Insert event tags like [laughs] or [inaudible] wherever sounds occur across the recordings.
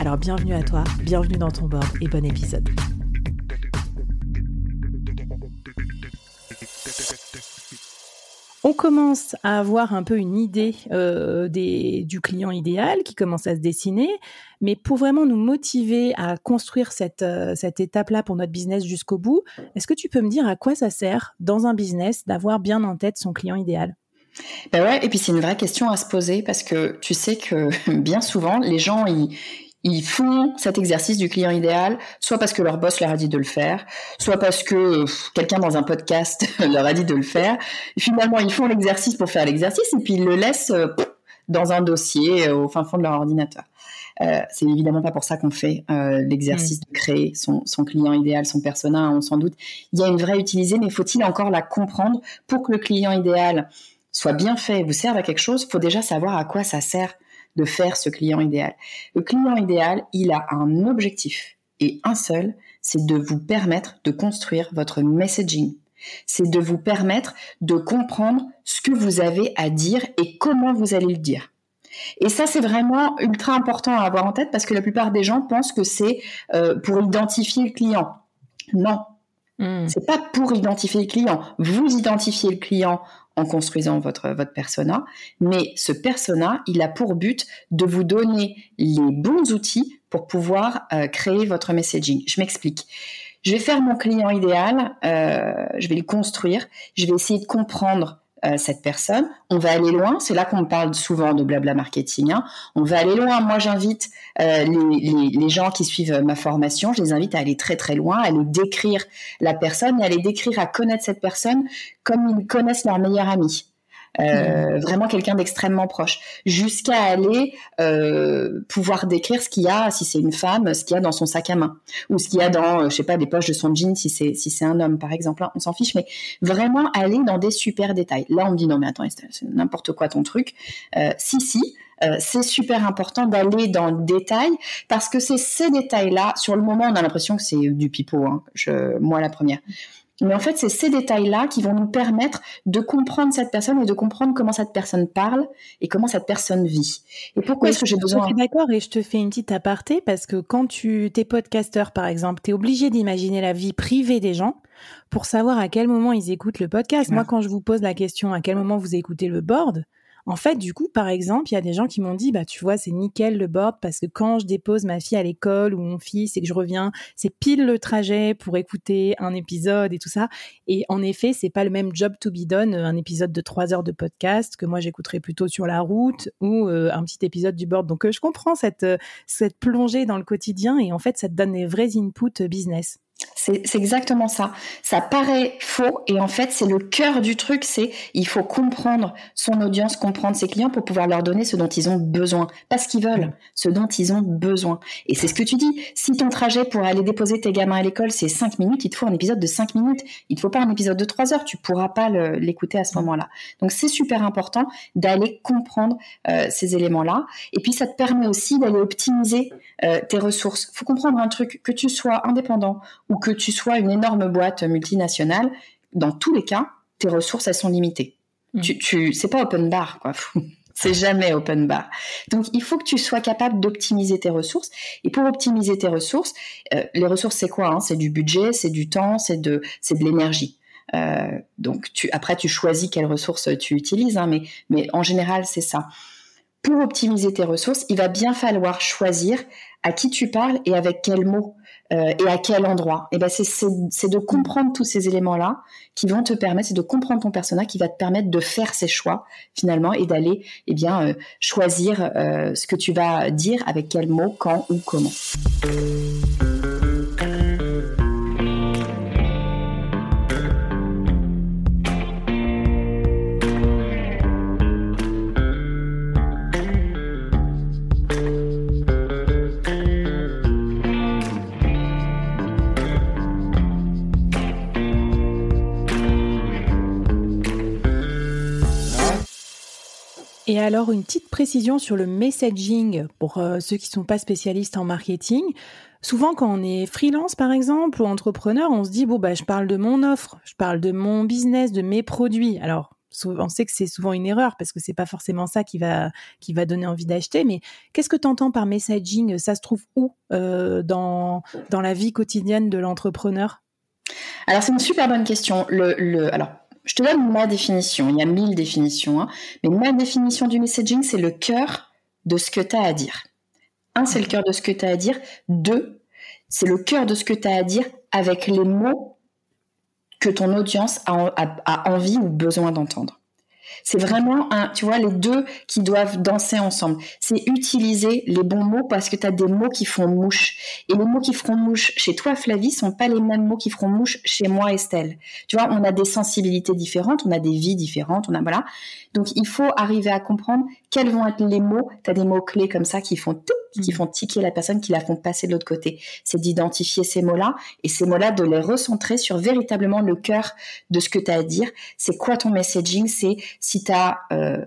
Alors bienvenue à toi, bienvenue dans ton board et bon épisode. On commence à avoir un peu une idée euh, des, du client idéal qui commence à se dessiner, mais pour vraiment nous motiver à construire cette, euh, cette étape-là pour notre business jusqu'au bout, est-ce que tu peux me dire à quoi ça sert dans un business d'avoir bien en tête son client idéal? Ben ouais, et puis c'est une vraie question à se poser parce que tu sais que [laughs] bien souvent les gens ils, ils font cet exercice du client idéal, soit parce que leur boss leur a dit de le faire, soit parce que quelqu'un dans un podcast [laughs] leur a dit de le faire. finalement, ils font l'exercice pour faire l'exercice et puis ils le laissent euh, dans un dossier euh, au fin fond de leur ordinateur. Euh, c'est évidemment pas pour ça qu'on fait euh, l'exercice de créer son, son, client idéal, son persona, on s'en doute. Il y a une vraie utilité, mais faut-il encore la comprendre? Pour que le client idéal soit bien fait vous serve à quelque chose, faut déjà savoir à quoi ça sert de faire ce client idéal. Le client idéal, il a un objectif et un seul, c'est de vous permettre de construire votre messaging. C'est de vous permettre de comprendre ce que vous avez à dire et comment vous allez le dire. Et ça, c'est vraiment ultra important à avoir en tête parce que la plupart des gens pensent que c'est euh, pour identifier le client. Non, hmm. c'est pas pour identifier le client. Vous identifiez le client en construisant votre, votre persona. Mais ce persona, il a pour but de vous donner les bons outils pour pouvoir euh, créer votre messaging. Je m'explique. Je vais faire mon client idéal, euh, je vais le construire, je vais essayer de comprendre euh, cette personne. On va aller loin. C'est là qu'on parle souvent de blabla marketing. Hein. On va aller loin. Moi, j'invite euh, les, les, gens qui suivent ma formation, je les invite à aller très très loin, à aller décrire la personne et à les décrire, à connaître cette personne comme ils connaissent leur meilleur ami. Euh, vraiment quelqu'un d'extrêmement proche, jusqu'à aller euh, pouvoir décrire ce qu'il y a, si c'est une femme, ce qu'il y a dans son sac à main, ou ce qu'il y a dans, euh, je sais pas, les poches de son jean, si c'est si c'est un homme par exemple, hein, on s'en fiche, mais vraiment aller dans des super détails. Là, on me dit non mais attends, c'est n'importe quoi ton truc. Euh, si si, euh, c'est super important d'aller dans le détail parce que c'est ces détails-là. Sur le moment, on a l'impression que c'est du pipeau. Hein, je, moi, la première. Mais en fait, c'est ces détails-là qui vont nous permettre de comprendre cette personne et de comprendre comment cette personne parle et comment cette personne vit. Et pourquoi est-ce que j'ai besoin... D'accord et je te fais une petite aparté parce que quand tu es podcasteur, par exemple, tu es obligé d'imaginer la vie privée des gens pour savoir à quel moment ils écoutent le podcast. Moi, quand je vous pose la question à quel moment vous écoutez le board, en fait, du coup, par exemple, il y a des gens qui m'ont dit, bah, tu vois, c'est nickel le board parce que quand je dépose ma fille à l'école ou mon fils et que je reviens, c'est pile le trajet pour écouter un épisode et tout ça. Et en effet, c'est pas le même job to be done, un épisode de trois heures de podcast que moi j'écouterais plutôt sur la route ou euh, un petit épisode du board. Donc, euh, je comprends cette, euh, cette plongée dans le quotidien et en fait, ça te donne des vrais inputs business. C'est exactement ça. Ça paraît faux et en fait c'est le cœur du truc. C'est il faut comprendre son audience, comprendre ses clients pour pouvoir leur donner ce dont ils ont besoin, pas ce qu'ils veulent, ce dont ils ont besoin. Et c'est ce que tu dis. Si ton trajet pour aller déposer tes gamins à l'école c'est 5 minutes, il te faut un épisode de 5 minutes. Il te faut pas un épisode de 3 heures. Tu pourras pas l'écouter à ce moment-là. Donc c'est super important d'aller comprendre euh, ces éléments-là. Et puis ça te permet aussi d'aller optimiser euh, tes ressources. Faut comprendre un truc que tu sois indépendant ou que tu sois une énorme boîte multinationale, dans tous les cas, tes ressources, elles sont limitées. Mm. Tu, tu, c'est pas open bar, quoi. [laughs] c'est jamais open bar. Donc, il faut que tu sois capable d'optimiser tes ressources. Et pour optimiser tes ressources, euh, les ressources, c'est quoi hein? C'est du budget, c'est du temps, c'est de, c'est de l'énergie. Euh, donc, tu, après, tu choisis quelles ressources tu utilises, hein, mais, mais en général, c'est ça. Pour optimiser tes ressources, il va bien falloir choisir à qui tu parles et avec quels mots euh, et à quel endroit. Et ben c'est de comprendre tous ces éléments-là qui vont te permettre, c'est de comprendre ton persona qui va te permettre de faire ces choix finalement et d'aller eh bien euh, choisir euh, ce que tu vas dire avec quels mots, quand ou comment. Et alors, une petite précision sur le messaging pour euh, ceux qui ne sont pas spécialistes en marketing. Souvent, quand on est freelance, par exemple, ou entrepreneur, on se dit, bon, bah, je parle de mon offre, je parle de mon business, de mes produits. Alors, on sait que c'est souvent une erreur parce que c'est pas forcément ça qui va, qui va donner envie d'acheter. Mais qu'est-ce que tu entends par messaging? Ça se trouve où euh, dans, dans la vie quotidienne de l'entrepreneur? Alors c'est une super bonne question. Le, le, alors je te donne ma définition. Il y a mille définitions, hein. mais ma définition du messaging, c'est le cœur de ce que tu as à dire. Un, c'est le cœur de ce que tu as à dire. Deux, c'est le cœur de ce que tu as à dire avec les mots que ton audience a envie ou besoin d'entendre. C'est vraiment un, tu vois, les deux qui doivent danser ensemble. C'est utiliser les bons mots parce que tu as des mots qui font mouche. Et les mots qui feront mouche chez toi, Flavie, sont pas les mêmes mots qui feront mouche chez moi, Estelle. Tu vois, on a des sensibilités différentes, on a des vies différentes, on a, voilà. Donc, il faut arriver à comprendre quels vont être les mots. Tu as des mots clés comme ça qui font tout, qui mm. font tiquer la personne, qui la font passer de l'autre côté. C'est d'identifier ces mots-là et ces mots-là de les recentrer sur véritablement le cœur de ce que tu as à dire. C'est quoi ton messaging? C'est si tu as euh,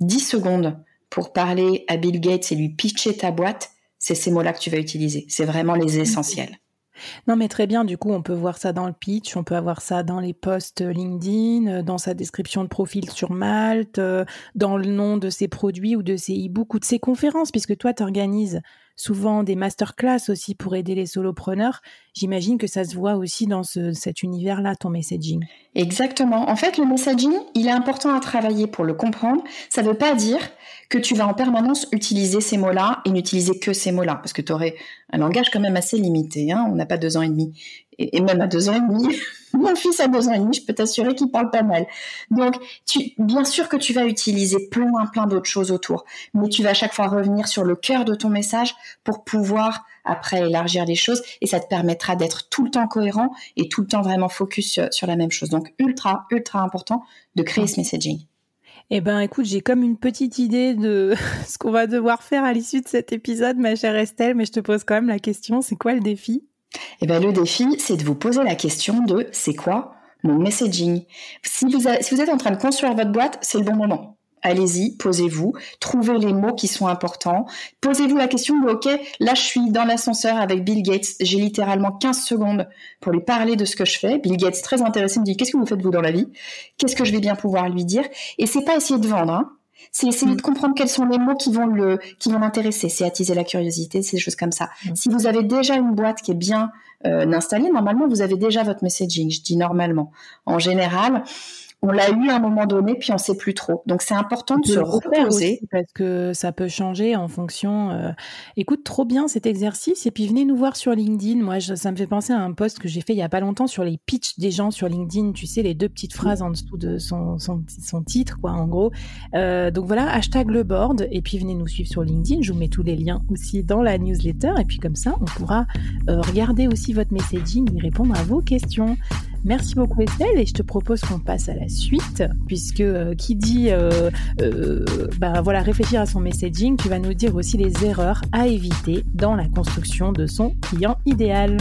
10 secondes pour parler à Bill Gates et lui pitcher ta boîte, c'est ces mots-là que tu vas utiliser. C'est vraiment les essentiels. Non, mais très bien. Du coup, on peut voir ça dans le pitch, on peut avoir ça dans les posts LinkedIn, euh, dans sa description de profil sur Malte, euh, dans le nom de ses produits ou de ses e-books ou de ses conférences, puisque toi, tu organises souvent des masterclass aussi pour aider les solopreneurs. J'imagine que ça se voit aussi dans cet univers-là, ton messaging. Exactement. En fait, le messaging, il est important à travailler pour le comprendre. Ça ne veut pas dire que tu vas en permanence utiliser ces mots-là et n'utiliser que ces mots-là, parce que tu aurais un langage quand même assez limité. Hein. On n'a pas deux ans et demi. Et, même à deux ans et demi, [laughs] mon fils a deux ans et demi, je peux t'assurer qu'il parle pas mal. Donc, bien sûr que tu vas utiliser plein, plein d'autres choses autour, mais tu vas à chaque fois revenir sur le cœur de ton message pour pouvoir après élargir les choses et ça te permettra d'être tout le temps cohérent et tout le temps vraiment focus sur, la même chose. Donc, ultra, ultra important de créer ce messaging. Eh ben, écoute, j'ai comme une petite idée de [laughs] ce qu'on va devoir faire à l'issue de cet épisode, ma chère Estelle, mais je te pose quand même la question, c'est quoi le défi? Eh bien, le défi, c'est de vous poser la question de c'est quoi mon messaging? Si vous, êtes en train de construire votre boîte, c'est le bon moment. Allez-y, posez-vous, trouvez les mots qui sont importants. Posez-vous la question de, OK, là je suis dans l'ascenseur avec Bill Gates, j'ai littéralement 15 secondes pour lui parler de ce que je fais. Bill Gates, très intéressé, me dit, qu'est-ce que vous faites vous dans la vie? Qu'est-ce que je vais bien pouvoir lui dire? Et c'est pas essayer de vendre, hein. C'est essayer mm. de comprendre quels sont les mots qui vont le, qui vont l'intéresser. C'est attiser la curiosité, c'est des choses comme ça. Mm. Si vous avez déjà une boîte qui est bien euh, installée, normalement, vous avez déjà votre messaging. Je dis normalement. En général, on l'a eu à un moment donné, puis on sait plus trop. Donc c'est important de, se reposer. parce que ça peut changer en fonction. Euh, écoute, trop bien cet exercice. Et puis venez nous voir sur LinkedIn. Moi, ça me fait penser à un post que j'ai fait il y a pas longtemps sur les pitchs des gens sur LinkedIn. Tu sais, les deux petites phrases en dessous de son, son, son titre, quoi, en gros. Euh, donc voilà, hashtag le board. Et puis venez nous suivre sur LinkedIn. Je vous mets tous les liens aussi dans la newsletter. Et puis comme ça, on pourra euh, regarder aussi votre messaging et répondre à vos questions. Merci beaucoup Estelle et je te propose qu'on passe à la suite puisque euh, qui dit euh, euh, bah, voilà réfléchir à son messaging, tu vas nous dire aussi les erreurs à éviter dans la construction de son client idéal.